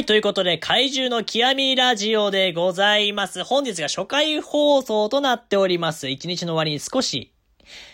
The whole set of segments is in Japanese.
はい、ということで、怪獣の極みラジオでございます。本日が初回放送となっております。一日の終わりに少し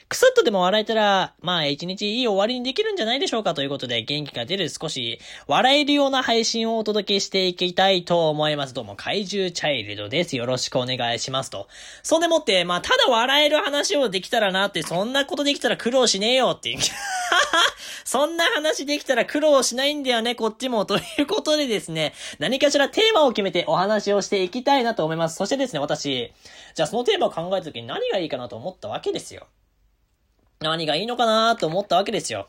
くすっとでも笑えたら、まあ一日いい終わりにできるんじゃないでしょうかということで、元気が出る少し笑えるような配信をお届けしていきたいと思います。どうも、怪獣チャイルドです。よろしくお願いしますと。そんでもって、まあただ笑える話をできたらなって、そんなことできたら苦労しねえよっていう。そんな話できたら苦労しないんだよね、こっちも。ということでですね、何かしらテーマを決めてお話をしていきたいなと思います。そしてですね、私、じゃあそのテーマを考えた時に何がいいかなと思ったわけですよ。何がいいのかなと思ったわけですよ。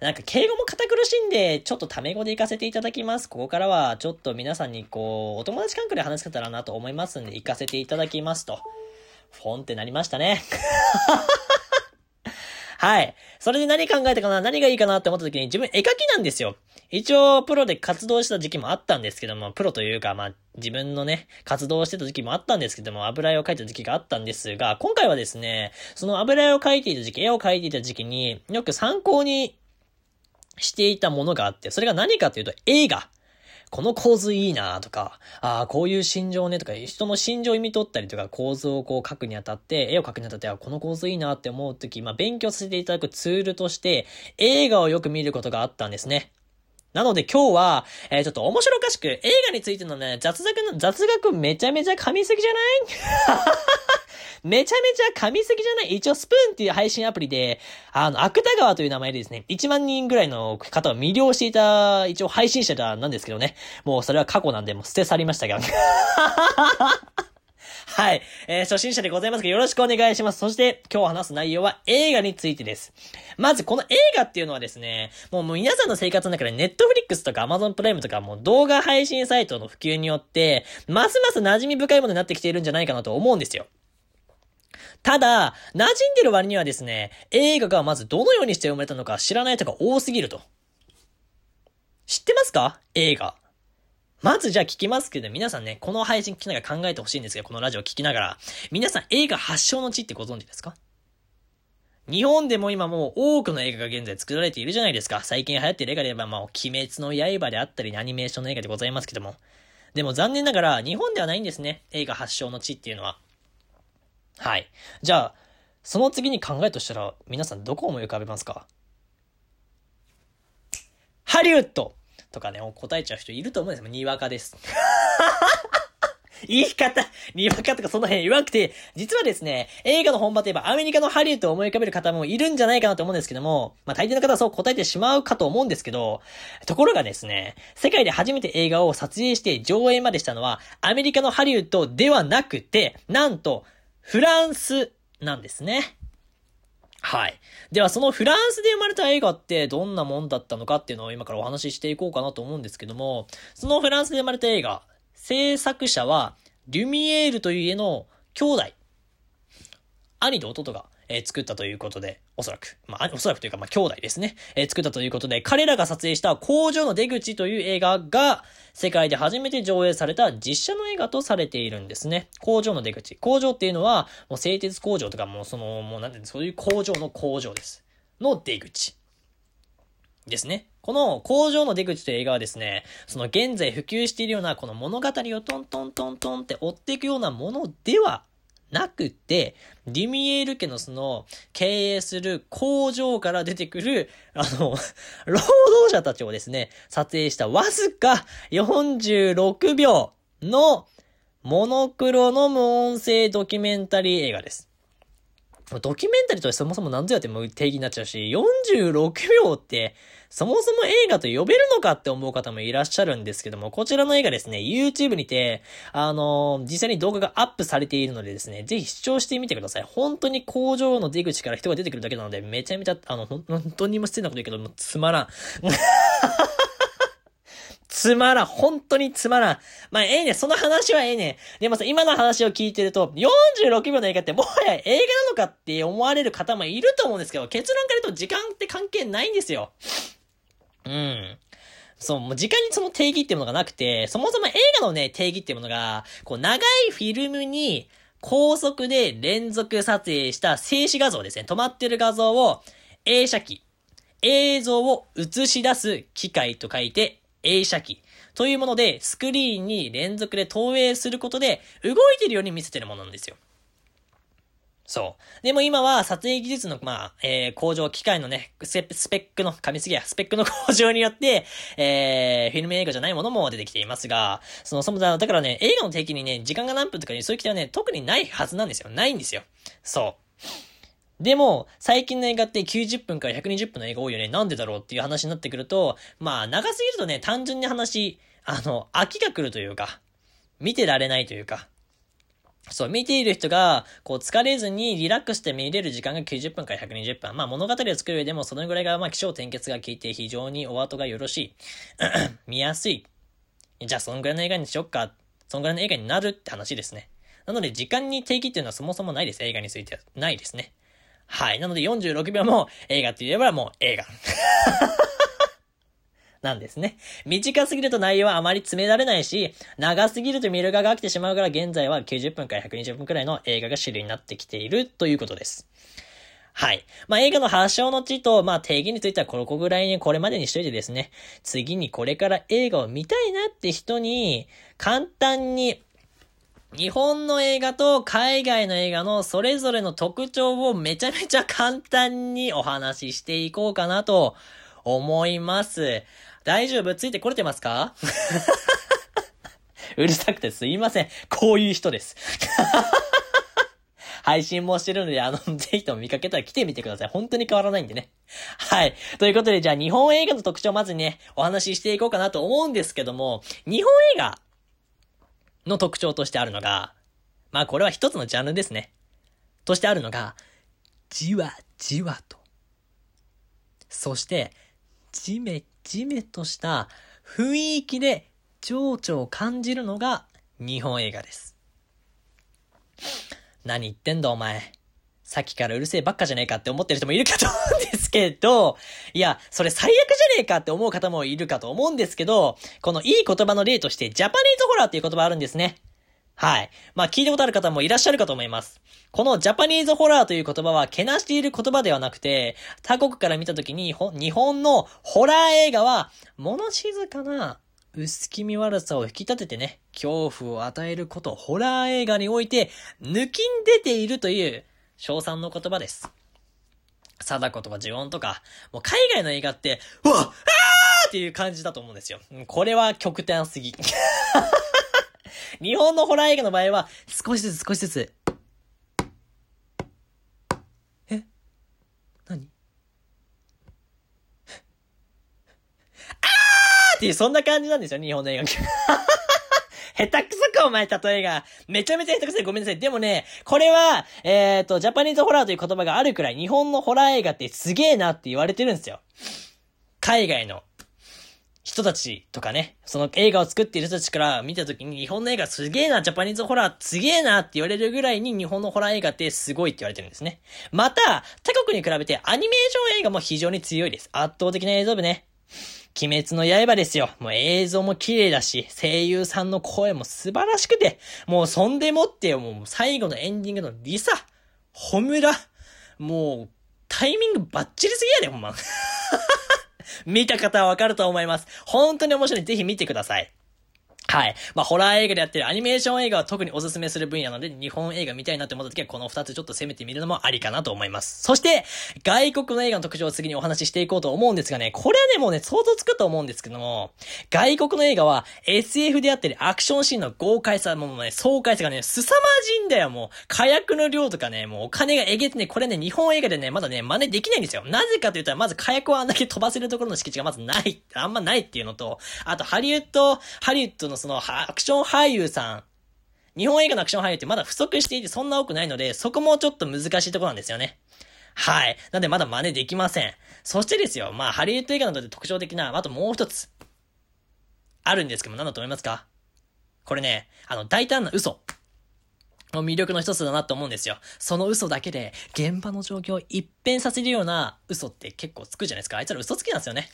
なんか敬語も堅苦しいんで、ちょっとタメ語で行かせていただきます。ここからはちょっと皆さんにこう、お友達関係で話せたらなと思いますんで、行かせていただきますと。フォンってなりましたね。はい。それで何考えたかな？何がいいかなって思った時に自分絵描きなんですよ。一応、プロで活動した時期もあったんですけども、プロというか、まあ、自分のね、活動してた時期もあったんですけども、油絵を描いた時期があったんですが、今回はですね、その油絵を描いていた時期、絵を描いていた時期によく参考にしていたものがあって、それが何かというと映画。この構図いいなとか、ああ、こういう心情ねとか、人の心情を読み取ったりとか、構図をこう書くにあたって、絵を描くにあたって、あこの構図いいなって思うとき、まあ、勉強させていただくツールとして、映画をよく見ることがあったんですね。なので今日は、えー、ちょっと面白おかしく、映画についてのね、雑学の、雑学めちゃめちゃ噛みすぎじゃない？めちゃめちゃ噛みすぎじゃない？一応スプーンっていう配信アプリで、あの、芥川という名前でですね、1万人ぐらいの方を魅了していた、一応配信者なんですけどね。もうそれは過去なんで、もう捨て去りましたが。はい。えー、初心者でございますがよろしくお願いします。そして、今日話す内容は映画についてです。まず、この映画っていうのはですね、もうもう皆さんの生活の中でネットフリックスとか Amazon プライムとかもう動画配信サイトの普及によって、ますます馴染み深いものになってきているんじゃないかなと思うんですよ。ただ、馴染んでる割にはですね、映画がまずどのようにして生まれたのか知らない人が多すぎると。知ってますか？映画。まずじゃあ聞きますけど、皆さんね、この配信聞きながら考えてほしいんですけど、このラジオ聞きながら。皆さん映画発祥の地ってご存知ですか？日本でも今もう多くの映画が現在作られているじゃないですか。最近流行っている映画で言えば、まあ、鬼滅の刃であったり、アニメーションの映画でございますけども。でも残念ながら、日本ではないんですね。映画発祥の地っていうのは。はい。じゃあ、その次に考えとしたら、皆さんどこを思い浮かべますか？ハリウッドとかね、答えちゃう人いると思うんですよ。にわかです。言い方、にわかとかその辺弱くて、実はですね、映画の本場といえばアメリカのハリウッドを思い浮かべる方もいるんじゃないかなと思うんですけども、まあ大抵の方はそう答えてしまうかと思うんですけど、ところがですね、世界で初めて映画を撮影して上映までしたのは、アメリカのハリウッドではなくて、なんと、フランスなんですね。はい。では、そのフランスで生まれた映画ってどんなもんだったのかっていうのを今からお話ししていこうかなと思うんですけども、そのフランスで生まれた映画、制作者は、リュミエールという家の兄弟、兄と弟がえ、作ったということで、おそらく、まあ、おそらくというか、まあ、兄弟ですね、えー、作ったということで、彼らが撮影した工場の出口という映画が、世界で初めて上映された実写の映画とされているんですね。工場の出口。工場っていうのは、もう製鉄工場とかもうその、もうなんていうそういう工場の工場です。の出口。ですね。この工場の出口という映画はですね、その現在普及しているようなこの物語をトントントントンって追っていくようなものではなくて、ディミエール家のその、経営する工場から出てくる、あの、労働者たちをですね、撮影したわずか46秒のモノクロの無音声ドキュメンタリー映画です。ドキュメンタリーとしてそもそも何ぞやっても定義になっちゃうし、46秒って、そもそも映画と呼べるのかって思う方もいらっしゃるんですけども、こちらの映画ですね、YouTube にて、あのー、実際に動画がアップされているのでですね、ぜひ視聴してみてください。本当に工場の出口から人が出てくるだけなので、めちゃめちゃ、あの、本当にも失礼なこと言うけど、もうつまらん。つまらん。本当につまらん。まあ、ええね。その話はええね。でもさ、今の話を聞いてると、46秒の映画ってもはや映画なのかって思われる方もいると思うんですけど、結論から言うと時間って関係ないんですよ。うん。そう、もう時間にその定義っていうものがなくて、そもそも映画のね、定義っていうものが、こう、長いフィルムに、高速で連続撮影した静止画像ですね。止まってる画像を映写機、映像を映し出す機械と書いて映写機。というもので、スクリーンに連続で投影することで、動いてるように見せてるものなんですよ。そう。でも今は撮影技術の、まあ、えー、工場、機械のね、スペックの、噛みすぎや、スペックの向上によって、えー、フィルム映画じゃないものも出てきていますが、その、そもだからね、映画の定期にね、時間が何分とかにそういう規定はね、特にないはずなんですよ。ないんですよ。そう。でも、最近の映画って90分から120分の映画多いよね。なんでだろうっていう話になってくると、まあ、長すぎるとね、単純に話、あの、飽きが来るというか、見てられないというか、そう、見ている人が、こう、疲れずにリラックスして見れる時間が90分から120分。まあ、物語を作る上でも、そのぐらいが、まあ、気象転結が効いて、非常にお後がよろしい。見やすい。じゃあ、そのぐらいの映画にしよっか。そのぐらいの映画になるって話ですね。なので、時間に定義っていうのはそもそもないです。映画については。ないですね。はい。なので、46秒も映画って言えばもう映画。なんですね。短すぎると内容はあまり詰められないし、長すぎると見る側が飽きてしまうから現在は90分から120分くらいの映画が主流になってきているということです。はい。まあ、映画の発祥の地と、まあ、定義についてはここぐらいにこれまでにしといてですね、次にこれから映画を見たいなって人に、簡単に、日本の映画と海外の映画のそれぞれの特徴をめちゃめちゃ簡単にお話ししていこうかなと思います。大丈夫？ついてこれてますか？うるさくてすいません。こういう人です。配信もしてるので、あの、ぜひとも見かけたら来てみてください。本当に変わらないんでね。はい。ということで、じゃあ日本映画の特徴をまずね、お話ししていこうかなと思うんですけども、日本映画の特徴としてあるのが、まあこれは一つのジャンルですね。としてあるのが、じわじわと。そして、じめじめとした雰囲気で情緒を感じるのが日本映画です。何言ってんだお前。さっきからうるせえばっかじゃねえかって思ってる人もいるかと思うんですけど、いや、それ最悪じゃねえかって思う方もいるかと思うんですけど、このいい言葉の例としてジャパニーズホラーっていう言葉あるんですね。はい。まあ聞いたことある方もいらっしゃるかと思います。このジャパニーズホラーという言葉はけなしている言葉ではなくて、他国から見たときに日本のホラー映画は物静かな薄気味悪さを引き立ててね、恐怖を与えること、ホラー映画において抜きん出ているという賞賛の言葉です。貞子とか呪音とか、もう海外の映画って、うわあーっていう感じだと思うんですよ。これは極端すぎ。日本のホラー映画の場合は、少しずつ少しずつ。え？何？あーっていう、そんな感じなんですよ、日本の映画。下手くそか、お前、例えが。めちゃめちゃ下手くそい。ごめんなさい。でもね、これは、えっ、ー、と、ジャパニーズホラーという言葉があるくらい、日本のホラー映画ってすげえなって言われてるんですよ。海外の人たちとかね、その映画を作っている人たちから見たときに日本の映画すげえな、ジャパニーズホラーすげえなって言われるぐらいに日本のホラー映画ってすごいって言われてるんですね。また、他国に比べてアニメーション映画も非常に強いです。圧倒的な映像部ね。鬼滅の刃ですよ。もう映像も綺麗だし、声優さんの声も素晴らしくて、もうそんでもってもう最後のエンディングのリサ、ホムラ、もうタイミングバッチリすぎやで、ほんま。見た方はわかると思います。本当に面白い。ぜひ見てください。はい。まあ、ホラー映画でやってるアニメーション映画は特におすすめする分野なので、日本映画見たいなって思った時は、この二つちょっと攻めてみるのもありかなと思います。そして、外国の映画の特徴を次にお話ししていこうと思うんですがね、これはね、もうね、想像つくと思うんですけども、外国の映画は SF であったり、アクションシーンの豪快さ、もうね、爽快さがね、凄まじいんだよ、もう。火薬の量とかね、もうお金がえげてね、これね、日本映画でね、まだね、真似できないんですよ。なぜかと言ったら、まず火薬をあんだけ飛ばせるところの敷地がまずない、あんまないっていうのと、あと、ハリウッド、ハリウッドのその、アクション俳優さん、日本映画のアクション俳優ってまだ不足していてそんな多くないので、そこもちょっと難しいところなんですよね。はい。なんでまだ真似できません。そしてですよ、まあ、ハリウッド映画などで特徴的な、あともう一つ、あるんですけども、何だと思いますか？これね、あの、大胆な嘘。の魅力の一つだなと思うんですよ。その嘘だけで、現場の状況を一変させるような嘘って結構つくじゃないですか。あいつら嘘つきなんですよね。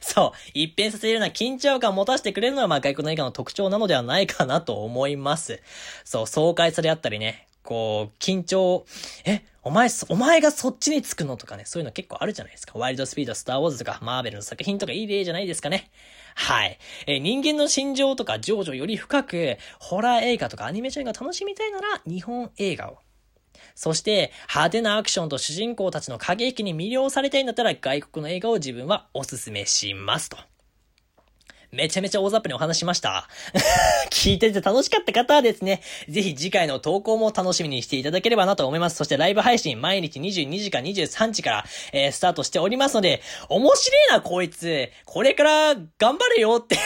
そう、一変させるような緊張感を持たせてくれるのは、まあ、外国の映画の特徴なのではないかなと思います。そう、爽快さであったりね、こう、緊張、え、お前、お前がそっちにつくのとかね、そういうの結構あるじゃないですか。ワイルドスピード、スターウォーズとか、マーベルの作品とかいい例じゃないですかね。はい。え、人間の心情とか情緒より深く、ホラー映画とかアニメーションが楽しみたいなら、日本映画を。そして、派手なアクションと主人公たちの過激に魅了されたいんだったら、外国の映画を自分はおすすめしますと。めちゃめちゃ大雑把にお話しました。聞いてて楽しかった方はですね、ぜひ次回の投稿も楽しみにしていただければなと思います。そしてライブ配信毎日22時か23時から、えー、スタートしておりますので、面白いなこいつ、これから頑張れよって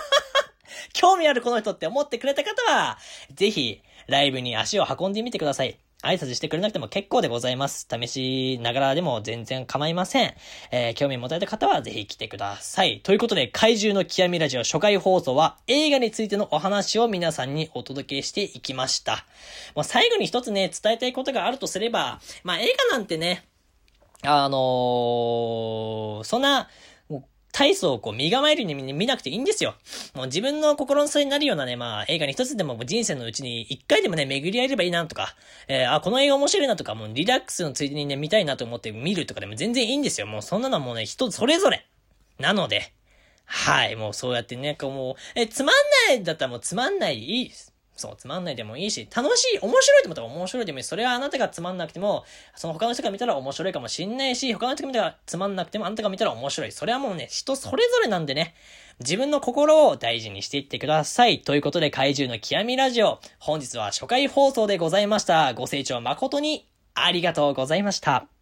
興味あるこの人って思ってくれた方は、ぜひ、ライブに足を運んでみてください。挨拶してくれなくても結構でございます。試しながらでも全然構いません。えー、興味持たれた方はぜひ来てください。ということで、怪獣の極みラジオ初回放送は映画についてのお話を皆さんにお届けしていきました。もう最後に一つね、伝えたいことがあるとすれば、まあ映画なんてね、あのー、そんな、体操をこう身構えるに見なくていいんですよ。もう自分の心の差になるようなね、まあ映画に一つでも人生のうちに一回でもね、巡り合えればいいなとか、えー、あ、この映画面白いなとか、もうリラックスのついでにね、見たいなと思って見るとかでも全然いいんですよ。もうそんなのはもうね、人それぞれ。なので、はい、もうそうやってね、こうもう、え、つまんないだったらもうつまんないいいです。そう、つまんないでもいいし、楽しい、面白いと思ったら面白いでもいい。それはあなたがつまんなくても、その他の人が見たら面白いかもしんないし、他の人が見たらつまんなくてもあなたが見たら面白い。それはもうね、人それぞれなんでね、自分の心を大事にしていってください。ということで、怪獣の極みラジオ、本日は初回放送でございました。ご清聴誠にありがとうございました。